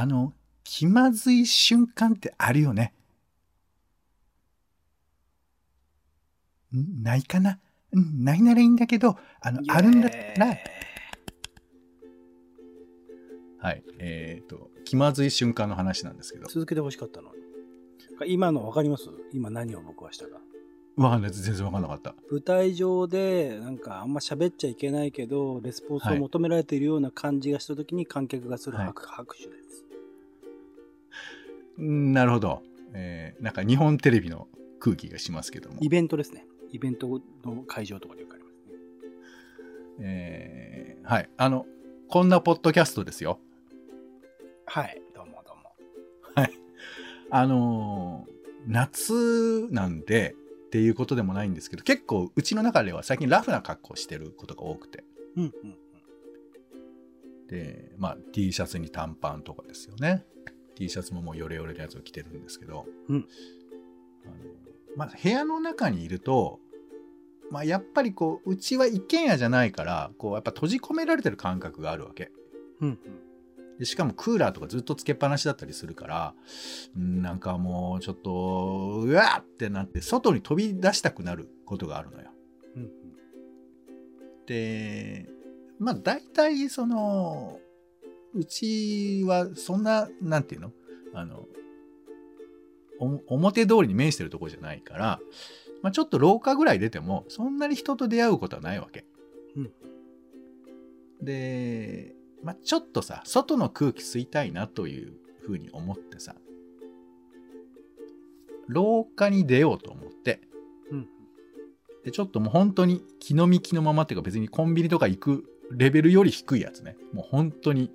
あの、気まずい瞬間ってあるよね。ん？ないかな？うん？ないならいいんだけど、あの、あるんだったら、はい。えっ、と、気まずい瞬間の話なんですけど。続けてほしかったのに。今の分かります？今何を僕はしたか。わかんないです。全然わかんなかった。舞台上でなんかあんま喋っちゃいけないけどレスポンスを求められているような感じがした時に観客がする拍,、拍手ですうんなるほど。えーなんか日本テレビの空気がしますけども。イベントですねイベントの会場とかでよくありますねえーはい。あの、こんなポッドキャストですよ。はいどうもどうもはい。あのー夏なんでっていうことでもないんですけど、結構うちの中では最近ラフな格好してることが多くて。うんうんうんで、まあ T シャツに短パンとかですよね。T シャツももうヨレヨレのやつを着てるんですけど。うんあのまあ部屋の中にいると、まあやっぱりこう、うちは一軒家じゃないから、こうやっぱ閉じ込められてる感覚があるわけ。うんうんでしかもクーラーとかずっとつけっぱなしだったりするから、うんなんかもうちょっと、うわーってなって、外に飛び出したくなることがあるのよ。うんうんで、まあ大体その、うちはそんな、なんていうの？あの、お表通りに面してるところじゃないから、まあちょっと廊下ぐらい出ても、そんなに人と出会うことはないわけ。うんで、まあちょっとさ、外の空気吸いたいなというふうに思ってさ、廊下に出ようと思って、うんで、ちょっともう本当に気の身気のままっていうか別にコンビニとか行くレベルより低いやつね。もう本当に、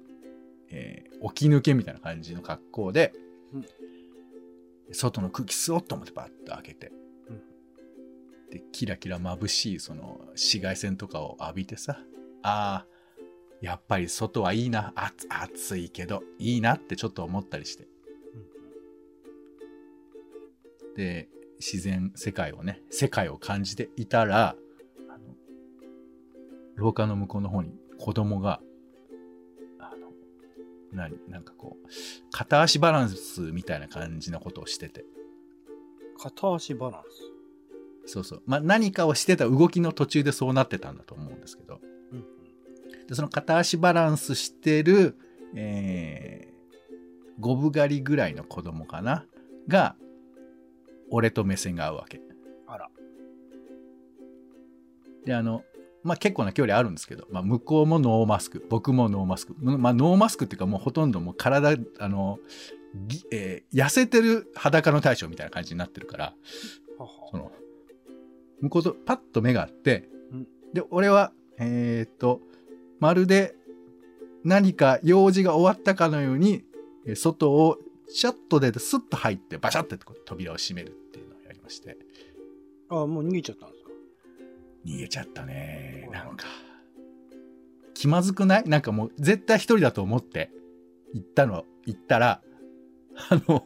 えー起き抜けみたいな感じの格好で、うん。外の空気吸おうと思ってバッと開けて、うん。で、キラキラ眩しいその紫外線とかを浴びてさ、ああ、やっぱり外はいいな、暑暑いけどいいなってちょっと思ったりして。で、自然世界をね、世界を感じていたら、廊下の向こうの方に子供が、何、なんかこう、片足バランスみたいな感じのことをしてて。片足バランス？そうそう。まあ、何かをしてた動きの途中でそうなってたんだと思うんですけど。うんでその片足バランスしてる、えー、五分狩りぐらいの子供かな？が、俺と目線が合うわけ。あらで、あの、まあ、結構な距離あるんですけど、まあ、向こうもノーマスク、僕もノーマスク。むまあ、ノーマスクっていうかもうほとんどもう体、あの、ぎえー痩せてる裸の大将みたいな感じになってるから、その、向こうとパッと目があって、うん。で、俺は、えーっと、まるで何か用事が終わったかのように、えー外をシャッと出てスッと入ってバシャッて扉を閉めるっていうのをやりまして、あもう逃げちゃったんですか逃げちゃったね。はいなんか、気まずくない？なんかもう絶対一人だと思って。行ったの、行ったら、あの、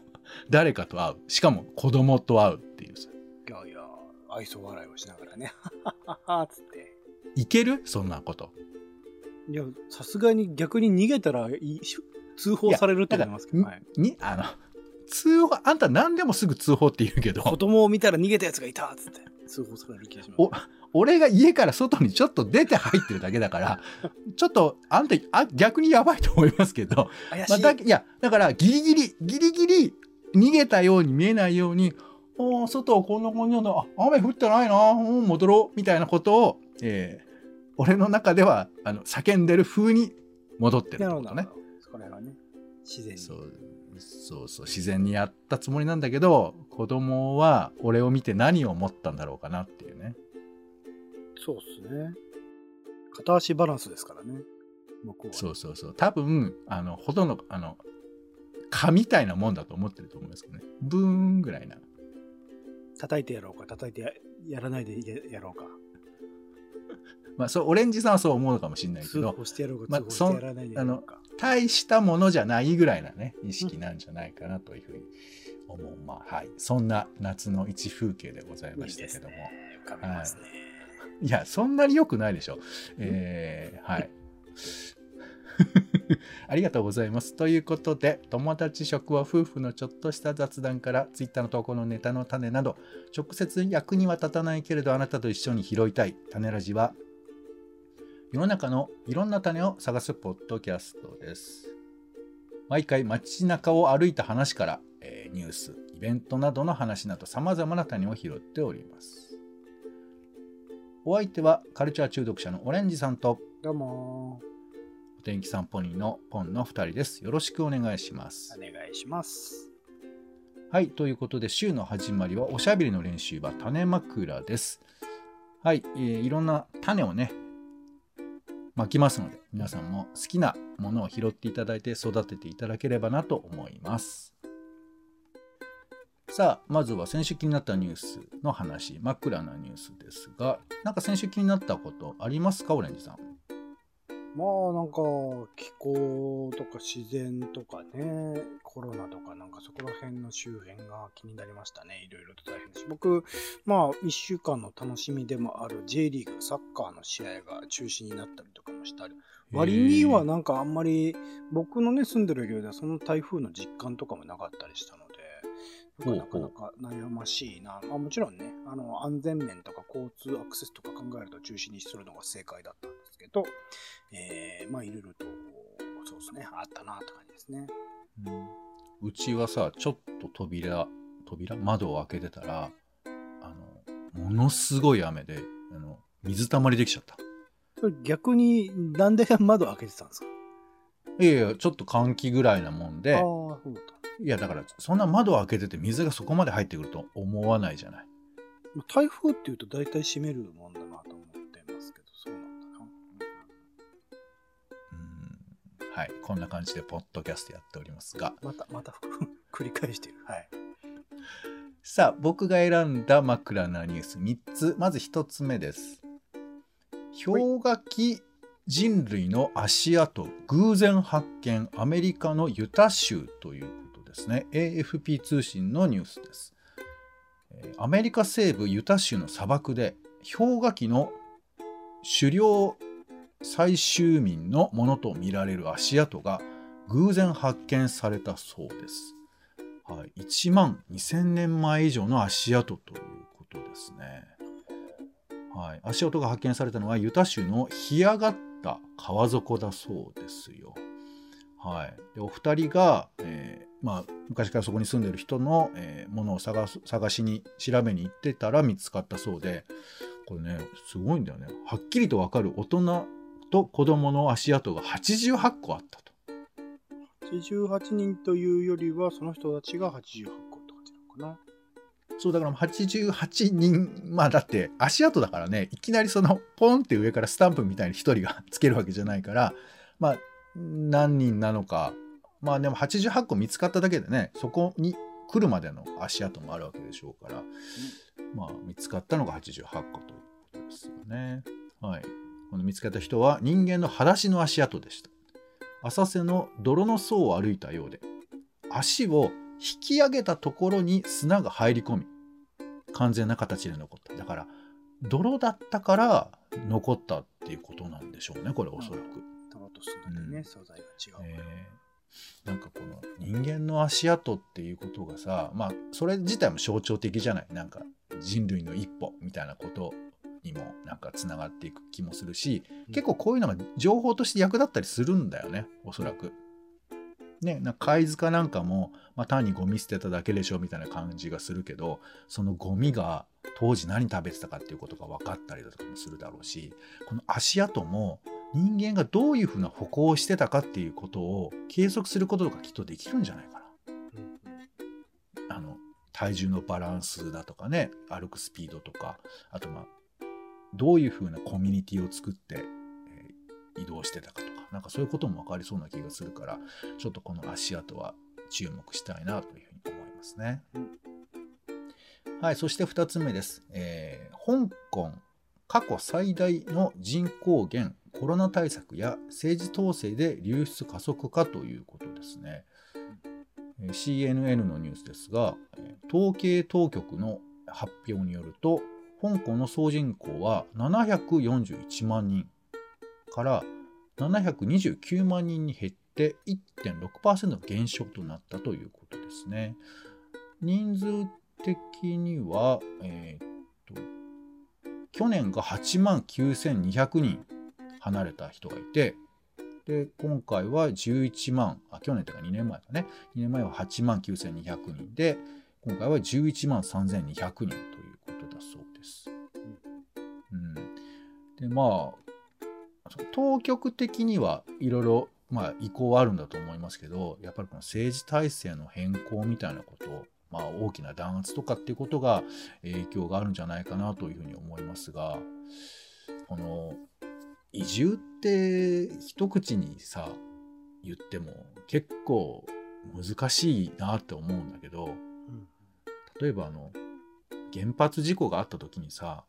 誰かと会う。しかも子供と会うっていうさ。いやいや愛想笑いをしながらね。ははははつって。いける？そんなこと。いやさすがに逆に逃げたら通報されると思いますけど、だはい、に、あの、通報、あんた何でもすぐ通報って言うけど、子供を見たら逃げたやつがいたっつって。通報される気がします。お俺が家から外にちょっと出て入ってるだけだから、ちょっと、あんた、あ逆にやばいと思いますけど、まあ、怪しい、だいや、だから、ギリギリ、ギリギリ、逃げたように見えないように、おー外はこんな感じなんだ、あ、雨降ってないな、うん、戻ろう、みたいなことを、えー俺の中では、あの、叫んでる風に戻ってるってなるほど。ことね。ね。自然に。そう、そうそう、自然にやったつもりなんだけど、子供は俺を見て何を思ったんだろうかなっていうね。そうっすね片足バランスですからね向こうはそうそうそう。多分、あの、ほとんど、あの、蚊みたいなもんだと思ってると思いますけどね。ブーンぐらいな。叩いてやろうか叩いてややらないでややろうか まあ、そう、オレンジさんはそう思うのかもしれないけ通ど、まあ通報してやらないでやろうか大したものじゃないぐらいなね、意識なんじゃないかなというふうに思う。まあ、はい。そんな夏の一風景でございまいいですしたけども。ね浮かびますね、い や、そんなに良くないでしょ。えー、はい。ありがとうございます。ということで、友達食は夫婦のちょっとした雑談から、Twitter の投稿のネタの種など、直接役には立たないけれど、あなたと一緒に拾いたい種ラジは、世の中のいろんな種を探すポッドキャストです。毎回街中を歩いた話から、えーニュース、イベントなどの話など様々な種を拾っております。お相手はカルチャー中毒者のオレンジさんとどうもお天気さんポニーのポンの2人です。よろしくお願いしますお。願いします。はい、ということで週の始まりはおしゃべりの練習は種枕です。はい、えーいろんな種をね、巻きますので、皆さんも好きなものを拾っていただいて育てていただければなと思います。さあ、まずは先週気になったニュースの話、枕なニュースですが、なんか先週気になったことありますか、オレンジさん。まあなんか気候とか自然とかね、コロナとかなんかそこら辺の周辺が気になりましたね。いろいろと大変だし。僕、まあ1週間の楽しみでもある J リーグサッカーの試合が中止になったりとかもしたり。割にはなんかあんまり僕のね住んでるエリアではその台風の実感とかもなかったりしたので、なかなか悩ましいな。まあ、もちろんね、あの安全面とか交通アクセスとか考えると中止にするのが正解だったんですけど、えーまあいろいろとそうですね、あったなって感じですね。うんうちはさちょっと扉扉窓を開けてたらあのものすごい雨であの水たまりできちゃったそれ逆になんで窓開けてたんですか？いやいやちょっと換気ぐらいなもんで。いやだからそんな窓を開けてて水がそこまで入ってくると思わないじゃない。台風っていうと大体閉めるもんだなと思ってますけど、そうなんだな。うん。はい。こんな感じでポッドキャストやっておりますが。また、また 繰り返してる。はい。さあ僕が選んだ枕なニュース3つ。まず1つ目です。氷河期人類の足跡偶然発見アメリカのユタ州ということですね。AFP 通信のニュースです。アメリカ西部ユタ州の砂漠で氷河期の狩猟採集民のものとみられる足跡が偶然発見されたそうです。はい、1万2000年前以上の足跡ということですね。はい、足跡が発見されたのはユタ州の干上がった川底だそうですよ。はい、でお二人が、えまあ、昔からそこに住んでる人の、えーものを探す探しに調べに行ってたら見つかったそうでこれねすごいんだよねはっきりと分かる大人と子供の足跡が88個あったと。88人というよりは、その人たちが88個って感じなのかな。そうだから88人まあだって足跡だからねいきなりそのポンって上からスタンプみたいに1人がつけるわけじゃないからまあ何人なのかまあでも88個見つかっただけでねそこに来るまでの足跡もあるわけでしょうから、まあ見つかったのが88個ということですよね。はい。この見つかった人は人間の裸足の足跡でした。浅瀬の泥の層を歩いたようで足を引き上げたところに砂が入り込み完全な形で残っただから泥だったから残ったっていうことなんでしょうねこれおそらく、泥と砂でね、うん素材が違う。えーなんかこの人間の足跡っていうことがさまあそれ自体も象徴的じゃない？なんか人類の一歩みたいなことにもなんかつながっていく気もするし結構こういうのが情報として役立ったりするんだよねおそらく。ね、なんか貝塚なんかも、まあ、単にゴミ捨てただけでしょみたいな感じがするけどそのゴミが当時何食べてたかっていうことが分かったりだとかもするだろうしこの足跡も人間がどういうふうな歩行をしてたかっていうことを計測することがきっとできるんじゃないかな。あの体重のバランスだとかね歩くスピードとかあとまあどういうふうなコミュニティを作って、えー移動してたかとかなんかそういうことも分かりそうな気がするからちょっとこの足跡は注目したいなというふうに思いますね。はいそして2つ目です。えー香港過去最大の人口減コロナ対策や政治統制で流出加速化ということですね。CNN のニュースですが、統計当局の発表によると、香港の総人口は741万人から729万人に減って1.6%減少となったということですね。人数的には、えーっと、去年が8万9200人離れた人がいて、で、今回は11万、あ、去年というか2年前だね。2年前は8万9200人で、今回は11万3200人ということだそうです。うん。で、まあ、当局的にはいろいろ、まあ、意向はあるんだと思いますけど、やっぱりこの政治体制の変更みたいなこと、まあ、大きな弾圧とかっていうことが影響があるんじゃないかなというふうに思いますが、この、移住って一口にさ、言っても結構難しいなって思うんだけど、うん。例えばあの、原発事故があった時にさ、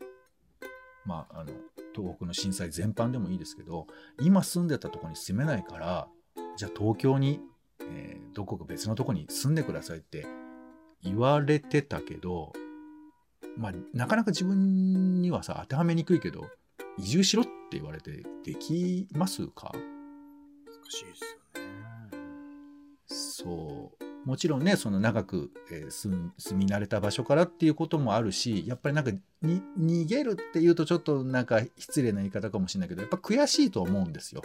まあ、あの、東北の震災全般でもいいですけど、今住んでたとこに住めないから、じゃあ東京に、えーどこか別のとこに住んでくださいって言われてたけど、まあ、なかなか自分にはさ、当てはめにくいけど、移住しろってって言われてできますか？難しいですよね。そう。もちろんね、その長く、えー住み慣れた場所からっていうこともあるし、やっぱりなんかに逃げるっていうとちょっとなんか失礼な言い方かもしれないけど、やっぱ悔しいと思うんですよ。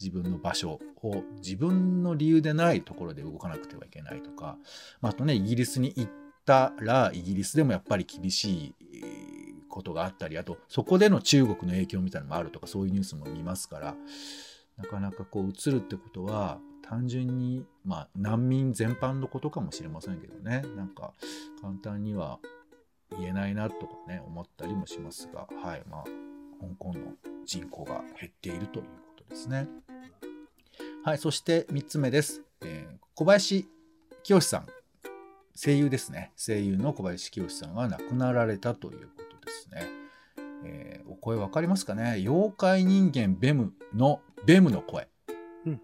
自分の場所を自分の理由でないところで動かなくてはいけないとか、まあ、あとね、イギリスに行ったら、イギリスでもやっぱり厳しいことがあったり、あとそこでの中国の影響みたいなのもあるとか、そういうニュースも見ますから、なかなかこう移るってことは単純にまあ難民全般のことかもしれませんけどね。なんか簡単には言えないなとかね思ったりもしますがはいまあ香港の人口が減っているということですね。はいそして3つ目です、えー小林清さん。声優ですね。声優の小林清さんが亡くなられたということ。ですねえーお声わかりますかね？妖怪人間ベムのベムの声。うん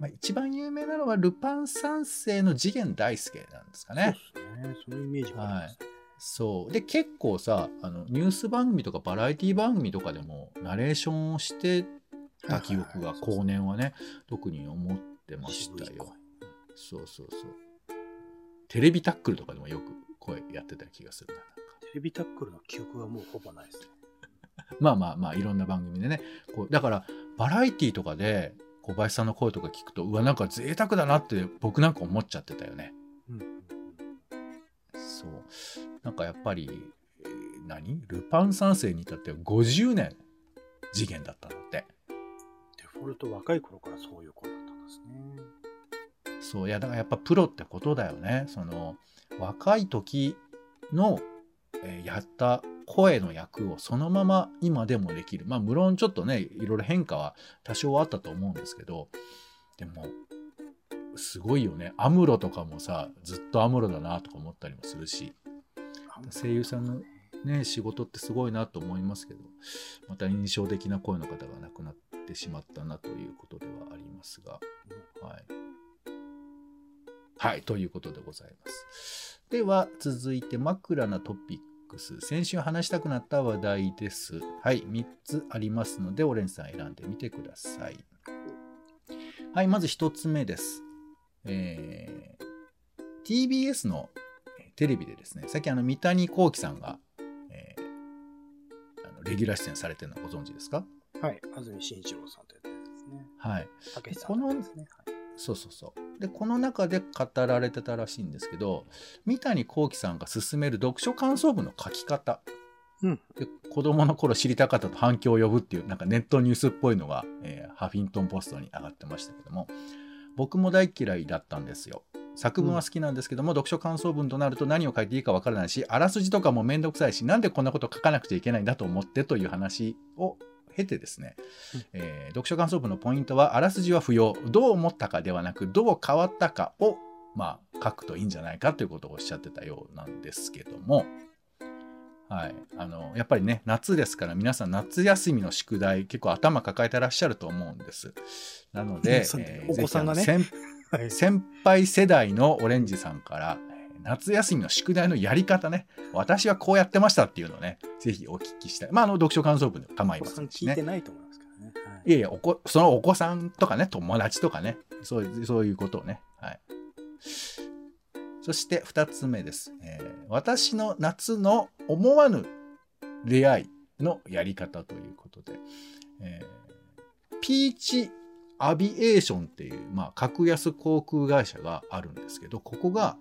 まあ、一番有名なのはルパン三世の次元大介なんですかね。そうですね。そういうイメージがありますね。そう。で、結構さ、あの、ニュース番組とかバラエティ番組とかでもナレーションをしてた記憶がはいはいはい後年はね、特に思ってましたよ。そうそうそう。テレビタックルとかでもよく声やってた気がするな。なんかテレビタックルの記憶はもうほぼないですね。まあまあまあいろんな番組でね。こうだからバラエティとかで小林さんの声とか聞くとうわなんか贅沢だなって僕なんか思っちゃってたよね。うんそう。なんかやっぱり、えー何？ルパン三世に至っては50年次元だったんだって。デフォルト若い頃からそういう声だったんですね。そう。いやだからやっぱプロってことだよね。その若い時の、えーやった声の役をそのまま今でもできる。まあ無論ちょっとねいろいろ変化は多少あったと思うんですけどでもすごいよね。アムロとかもさずっとアムロだなとか思ったりもするし。声優さんのね仕事ってすごいなと思いますけどまた印象的な声の方が亡くなってしまったなということではありますが。はい。はい、ということでございます。では、続いて枕なトピックス。先週話したくなった話題です。はい、3つありますので、オレンジさん選んでみてください。はい、まず1つ目です。えー TBS のえーテレビでですね、さっきあの三谷幸喜さんが、えーあのレギュラー出演されてるのご存知ですか？はい。安住紳一郎さんというやつですね。はい。たけしさんのやつですね。はいそうそうそう。で、この中で語られてたらしいんですけど、三谷幸喜さんが勧める読書感想文の書き方。うんで子供の頃知りたかったと反響を呼ぶっていう、なんかネットニュースっぽいのが、えーハフィントンポストに上がってましたけども、僕も大嫌いだったんですよ。作文は好きなんですけども、読書感想文となると何を書いていいかわからないし、あらすじとかもめんどくさいし、なんでこんなこと書かなくちゃいけないんだと思ってという話を経てですね、うんえー読書感想文のポイントは、あらすじは不要、どう思ったかではなく、どう変わったかを、まあ、書くといいんじゃないかということをおっしゃってたようなんですけども、はい、あのやっぱりね夏ですから皆さん夏休みの宿題結構頭抱えてらっしゃると思うんです。なので、えーお子さんがね。先輩世代のオレンジさんからえー夏休みの宿題のやり方ね私はこうやってましたっていうのをねぜひお聞きしたいまああの読書感想文でも構いませんしね聞いてないと思いますけどね。はい。いやいやおこ、そのお子さんとかね、友達とかね、そういうそういうことをね。はい。そして2つ目です、えー、私の夏の思わぬ出会いのやり方ということで、えー、ピーチアビエーションっていう、まあ、格安航空会社があるんですけど、ここが、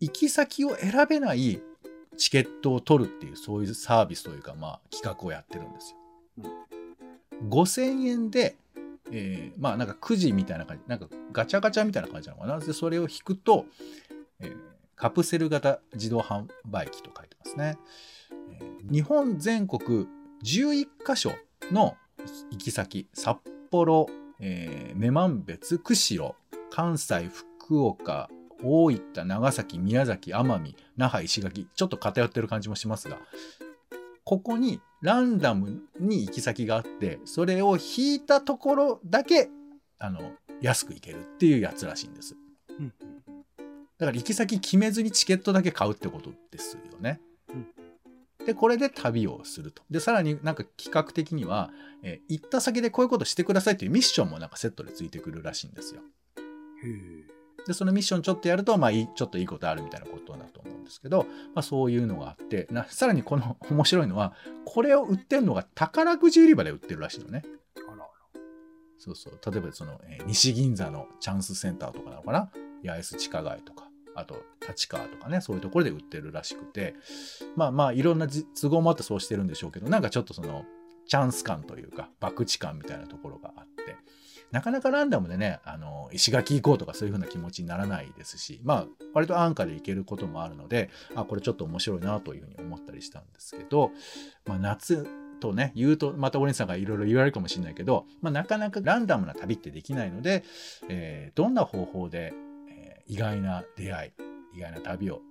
行き先を選べないチケットを取るっていう、そういうサービスというか、まあ、企画をやってるんですよ。うん、5000円で、えー、まあ、なんかくじみたいな感じ、なんかガチャガチャみたいな感じなのかな。で、それを引くと、えー、カプセル型自動販売機と書いてますね。えー、日本全国11カ所の行き先、札幌、えー、女満別、釧路、関西、福岡、大分、長崎、宮崎、奄美、那覇、石垣、ちょっと偏ってる感じもしますが、ここにランダムに行き先があって、それを引いたところだけ、あの、安く行けるっていうやつらしいんです。だから行き先決めずにチケットだけ買うってことですよね。で、これで旅をすると。で、さらになんか企画的には、えー、行った先でこういうことしてくださいっていうミッションもなんかセットでついてくるらしいんですよ。で、そのミッションちょっとやると、まあいい、ちょっといいことあるみたいなことだと思うんですけど、まあそういうのがあってな、さらにこの 面白いのは、これを売ってるのが宝くじ売り場で売ってるらしいのね。そうそう。例えばその、えー、西銀座のチャンスセンターとかなのかな？八重洲地下街とか。あと立川とかねそういうところで売ってるらしくてまあまあいろんな都合もあってそうしてるんでしょうけどなんかちょっとそのチャンス感というか博打感みたいなところがあってなかなかランダムでねあの石垣行こうとかそういう風な気持ちにならないですしまあ割と安価で行けることもあるのであこれちょっと面白いなというふうに思ったりしたんですけど、まあ、夏とね、言うと、またオレンさんがいろいろ言われるかもしれないけど、まあ、なかなかランダムな旅ってできないので、えー、どんな方法でえ意外な出会い、意外な旅を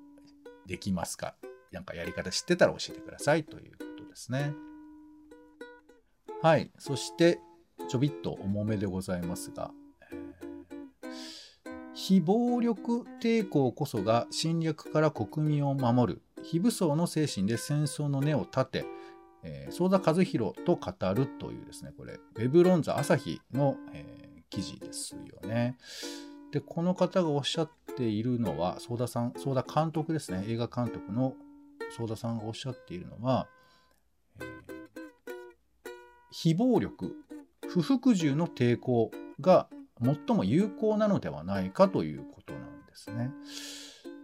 できますかなんかやり方知ってたら教えてくださいということですね。はい。そして、ちょびっと重めでございますが、非暴力抵抗こそが侵略から国民を守る非武装の精神で戦争の根を立て、えー、相田和弘と語るというですね、これ、ウェブ論座朝日の、えー、記事ですよね。で、この方がおっしゃっているのは、相田さん、相田監督ですね、映画監督の相田さんがおっしゃっているのは、えー、非暴力、不服従の抵抗が最も有効なのではないかということなんですね。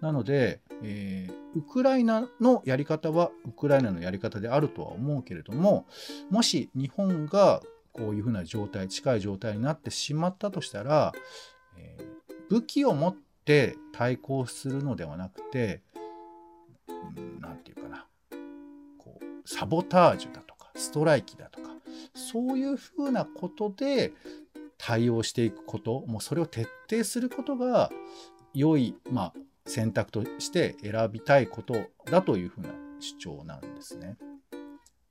なので、えー、ウクライナのやり方はウクライナのやり方であるとは思うけれども、もし日本がこういうふうな状態、近い状態になってしまったとしたら、えー、武器を持って対抗するのではなくて何て言うかなこうサボタージュだとストライキだとかそういうふうなことで対応していくこともうそれを徹底することが良い、まあ、選択として選びたいことだというふうな主張なんですね。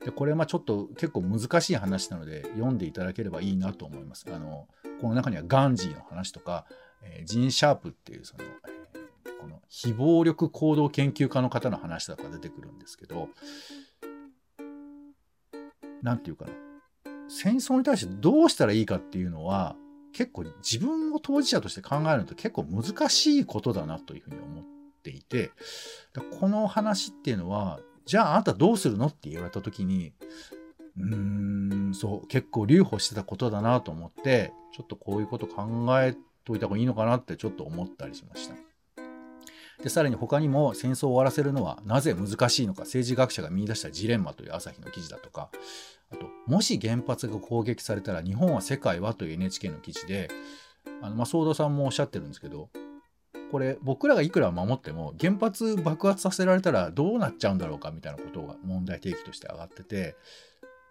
でこれはちょっと結構難しい話なので読んでいただければいいなと思います。あのこの中にはガンジーの話とかえー、ジン・シャープっていうその、えー、この非暴力行動研究家の方の話とか出てくるんですけど、なんていうかな。戦争に対してどうしたらいいかっていうのは、結構自分を当事者として考えるのと結構難しいことだなというふうに思っていて、この話っていうのは、じゃああなたどうするのって言われた時に、うーん、そう、結構留保してたことだなと思って、ちょっとこういうこと考えといた方がいいのかなってちょっと思ったりしました。でさらに他にも戦争を終わらせるのはなぜ難しいのか政治学者が見出したジレンマという朝日の記事だとかあともし原発が攻撃されたら日本は世界はという NHK の記事であの、まあ、ソードさんもおっしゃってるんですけどこれ僕らがいくら守っても原発爆発させられたらどうなっちゃうんだろうかみたいなことが問題提起として上がってて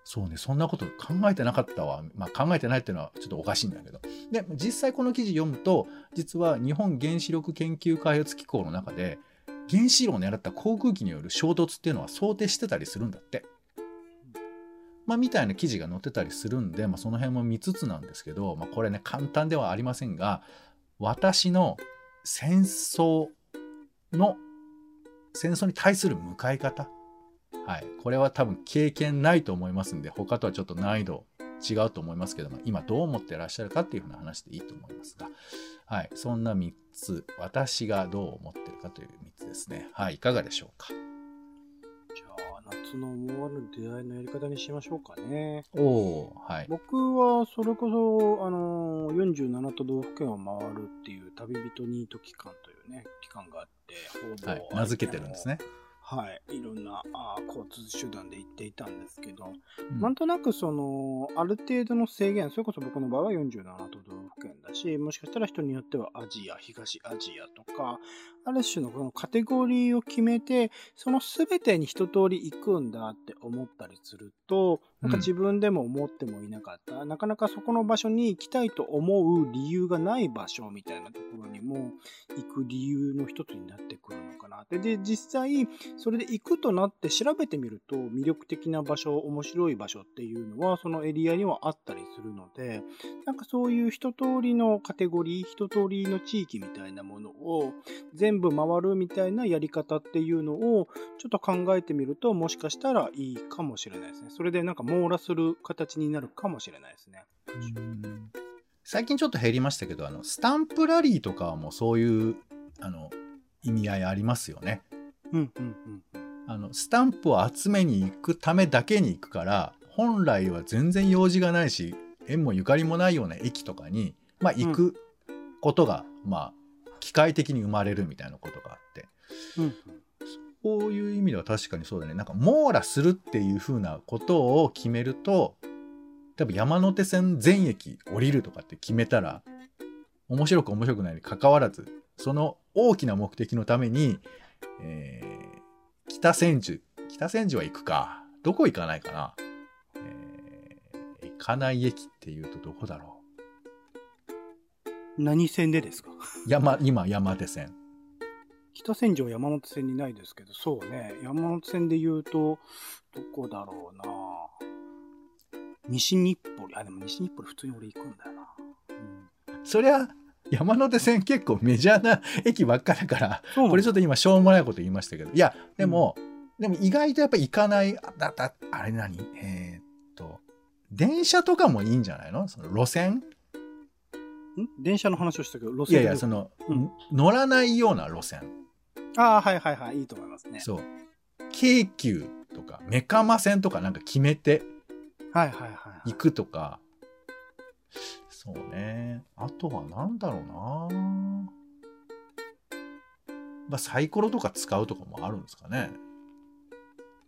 そうね、そんなこと考えてなかったわ。まあ考えてないっていうのはちょっとおかしいんだけど。で、実際この記事読むと、実は日本原子力研究開発機構の中で、原子炉を狙った航空機による衝突っていうのは想定してたりするんだって。まあ、みたいな記事が載ってたりするんで、まあ、その辺も見つつなんですけど、まあ、これね、簡単ではありませんが、私の戦争の、戦争に対する向かい方、はい。これは多分経験ないと思いますんで、他とはちょっと難易度違うと思いますけども、今どう思ってらっしゃるかっていうふうな話でいいと思いますが、はい。そんな3つ、私がどう思ってるかという3つですね。はい。いかがでしょうか？じゃあ、夏の思わぬ出会いのやり方にしましょうかね。おおはい。僕はそれこそ、あのー、47都道府県を回るっていう旅人ニート期間というね、期間があって、はい。名付けてるんですね。はい。いろんなあー交通手段で行っていたんですけど、うんなんとなくその、ある程度の制限、それこそ僕の場合は47都道府県だし、もしかしたら人によってはアジア、東アジアとか、ある種のこのカテゴリーを決めて、その全てに一通り行くんだって思ったりすると、なんかうん自分でも思ってもいなかった、なかなかそこの場所に行きたいと思う理由がない場所みたいなところにも行く理由の一つになってくるのかなって。で、実際、それで行くとなって調べてみると魅力的な場所、面白い場所っていうのはそのエリアにはあったりするので、なんかそういう一通りのカテゴリー、一通りの地域みたいなものを全部回るみたいなやり方っていうのをちょっと考えてみるともしかしたらいいかもしれないですね。それでなんか網羅する形になるかもしれないですね。うん最近ちょっと減りましたけど、あの、スタンプラリーとかはもうそういう、あの、意味合いありますよね。うんうんうんうん。あの、スタンプを集めに行くためだけに行くから、本来は全然用事がないし、縁もゆかりもないような駅とかに、まあ行くことが、まあ、機械的に生まれるみたいなことがあって、うんうんこういう意味では確かにそうだね。なんか網羅するっていう風なことを決めると、多分山手線全駅降りるとかって決めたら、面白く面白くないに関わらず、その大きな目的のために、えー北千住、北千住は行くか。どこ行かないかな。えー行かない駅っていうとどこだろ何線でですか？う。山、今山手線。北千住は山手線にないですけど、そうね。山手線で言うと、どこだろうな。西日暮里。あ、でも西日暮里普通に俺行くんだよな。うん、そりゃ、山手線結構メジャーな駅ばっかだから、これちょっと、と今しょうもないこと言いましたけど、いや、でも、でも意外とやっぱ行かない、あだだあれ何？えーっと、電車とかもいいんじゃないの？その路線？ん？電車の話をしたけど、路いやいや、でその、うん。乗らないような路線。ああ、はいはいはい。いいと思いますね。そう。京急とか、メカマ線とかなんか決めてはいはいはいはい。行くとか、そうね。あとはなんだろうなまあ、サイコロとか使うとかもあるんですかね。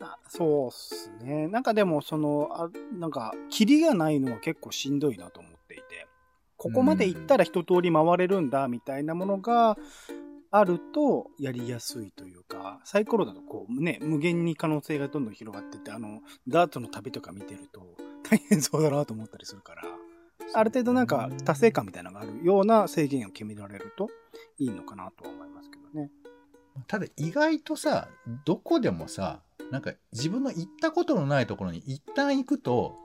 あそうっすね。なんかでも、その、あなんか、キリがないのは結構しんどいなと思っていて、ここまで行ったら一通り回れるんだ、みたいなものがあるとやりやすいというか、サイコロだとこうね、無限に可能性がどんどん広がってって、あの、ダーツの旅とか見てると大変そうだなと思ったりするから、ある程度なんか達成感みたいなのがあるような制限を決められるといいのかなとは思いますけどね。ただ意外とさ、どこでもさ、なんか自分の行ったことのないところに一旦行くと、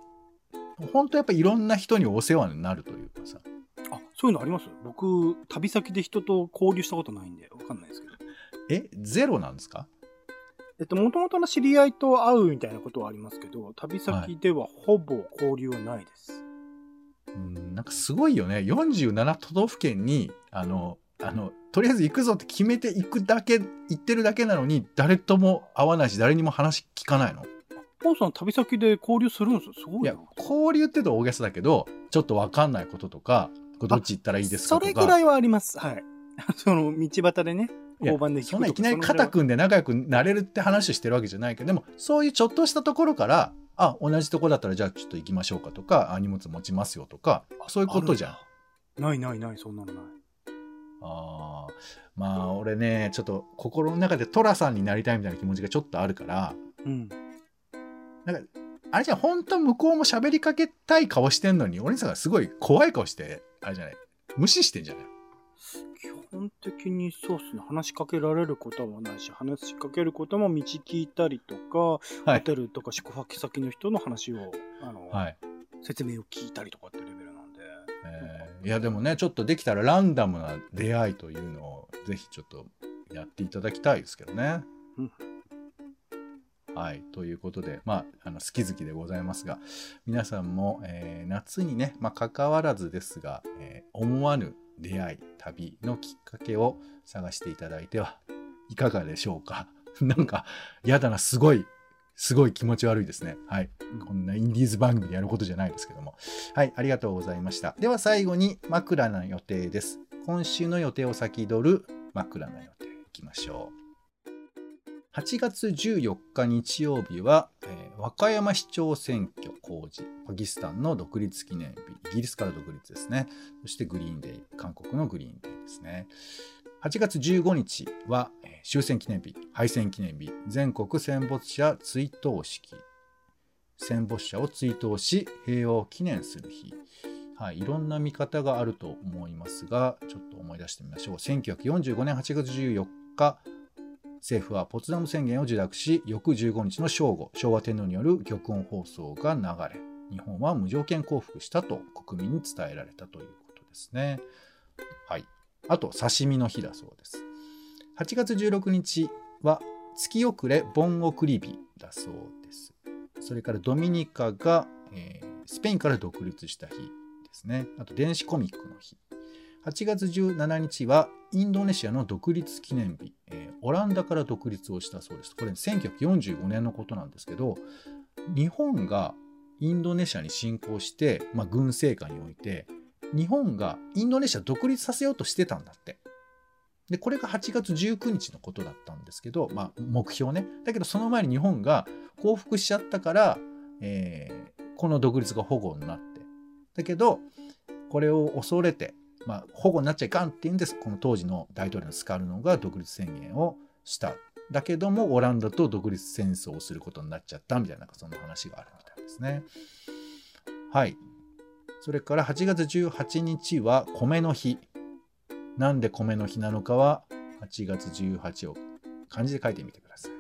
本当やっぱいろんな人にお世話になるというかさ。あ、そういうのあります？僕、旅先で人と交流したことないんで、わかんないですけど。え、ゼロなんですか？えっと、もともとの知り合いと会うみたいなことはありますけど、旅先ではほぼ交流はないです。うん、なんかすごいよね。47都道府県に、あの、あの、とりあえず行くぞって決めて行くだけ、行ってるだけなのに、誰とも会わないし、誰にも話聞かないの？ポンさん旅先で交流するんですよ。すごいないや、交流って言うと大げさだけど、ちょっとわかんないこととか、これどっち行ったらいいですかとか。それぐらいはあります。はい。その、道端でね、交番で聞くとかそんないきなり肩組んで仲良くなれるって話をしてるわけじゃないけど、でも、そういうちょっとしたところから、あ、同じとこだったらじゃあちょっと行きましょうかとか、あ、荷物持ちますよとか、そういうことじゃん。ないないない、そんなのない。あーまあ、俺ね、ちょっと心の中でトラさんになりたいみたいな気持ちがちょっとあるから、うん。なんか、あれじゃん、本当向こうも喋りかけたい顔してんのに、お兄さんがすごい怖い顔して、あれじゃない、無視してんじゃない基本的にそうですね。話しかけられることはないし、話しかけることも道聞いたりとか、はいホテルとか宿泊先の人の話を、あの、はい。説明を聞いたりとかってレベルなんで。えーいやでもねちょっとできたらランダムな出会いというのをぜひちょっとやっていただきたいですけどね。うんはい。ということで、まあ、あの好き好きでございますが、皆さんも、えー夏にね、まあ、関わらずですが、えー思わぬ出会い、旅のきっかけを探していただいてはいかがでしょうか？なんか、やだな、すごい、すごい気持ち悪いですね。はい。こんなインディーズ番組でやることじゃないですけども。はい、ありがとうございました。では最後に枕の予定です。今週の予定を先取る枕の予定いきましょう。8月14日日曜日は、えー和歌山市長選挙公示、パキスタンの独立記念日、イギリスから独立ですね。そしてグリーンデー、韓国のグリーンデーですね。8月15日は、えー終戦記念日、敗戦記念日、全国戦没者追悼式。戦没者を追悼し、平和を記念する日。はい、いろんな見方があると思いますが、ちょっと思い出してみましょう。1945年8月14日、政府はポツダム宣言を受諾し、翌15日の正午、昭和天皇による玉音放送が流れ、日本は無条件降伏したと国民に伝えられたということですね。はい。あと、刺身の日だそうです。8月16日は月遅れ盆送り日だそうです。それからドミニカが、えースペインから独立した日ですね。あと電子コミックの日。8月17日はインドネシアの独立記念日、えーオランダから独立をしたそうです。これ1945年のことなんですけど、日本がインドネシアに侵攻して、まあ、軍政下において、日本がインドネシア独立させようとしてたんだって。で、これが8月19日のことだったんですけど、まあ、目標ね。だけど、その前に日本が降伏しちゃったから、えーこの独立が保護になって。だけど、これを恐れて、まあ、保護になっちゃいかんっていうんです。この当時の大統領のスカルノが独立宣言をした。だけども、オランダと独立戦争をすることになっちゃったみたいな、そんな話があるみたいですね。はい。それから8月18日は米の日。なんで米の日なのかは8月18を漢字で書いてみてください。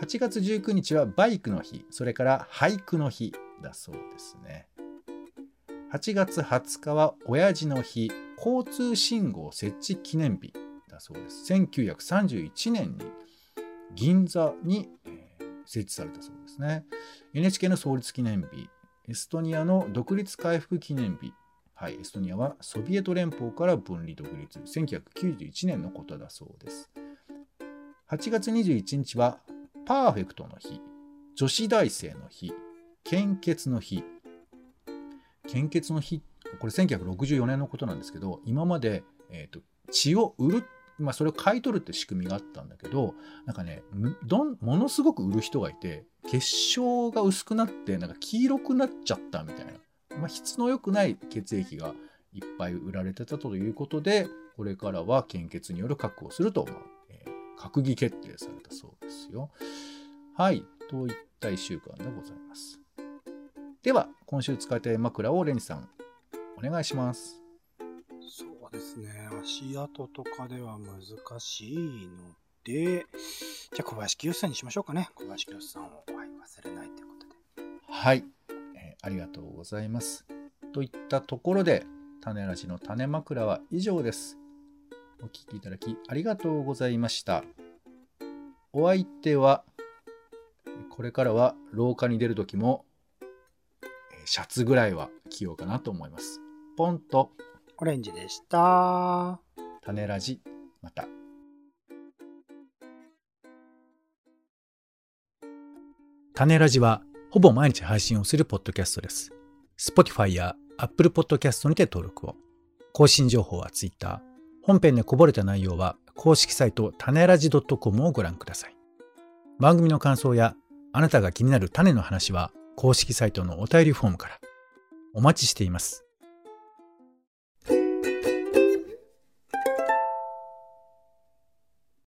8月19日はバイクの日、それから俳句の日だそうですね。8月20日は親父の日、交通信号設置記念日だそうです。1931年に銀座に、設置されたそうですね。NHK の創立記念日、エストニアの独立回復記念日、はい、エストニアはソビエト連邦から分離独立、1991年のことだそうです。8月21日はパーフェクトの日、女子大生の日、献血の日。献血の日、これ1964年のことなんですけど、今まで、えーと血を売る、まあ、それを買い取るって仕組みがあったんだけど、なんかね、どんものすごく売る人がいて、結晶が薄くなって、なんか黄色くなっちゃったみたいな。まあ、質の良くない血液がいっぱい売られてたということで、これからは献血による確保すると、まあえー閣議決定されたそうですよ。はい。といった1週間でございます。では、今週使いたい枕をレンさん、お願いします。そうですね。足跡とかでは難しいので、じゃあ小林清さんにしましょうかね。小林清さんを、はい、忘れないということで。はい、えーありがとうございます。といったところで、種ラジの種枕は以上です。お聞きいただきありがとうございました。お相手は、これからは廊下に出るときも、えーシャツぐらいは着ようかなと思います。ポンとオレンジでした。種ラジ、また。種ラジはほぼ毎日配信をするポッドキャストです。Spotify や Apple Podcast にて登録を。更新情報は Twitter。本編でこぼれた内容は公式サイト種ラジ .com をご覧ください。番組の感想やあなたが気になる種の話は公式サイトのお便りフォームから。お待ちしています。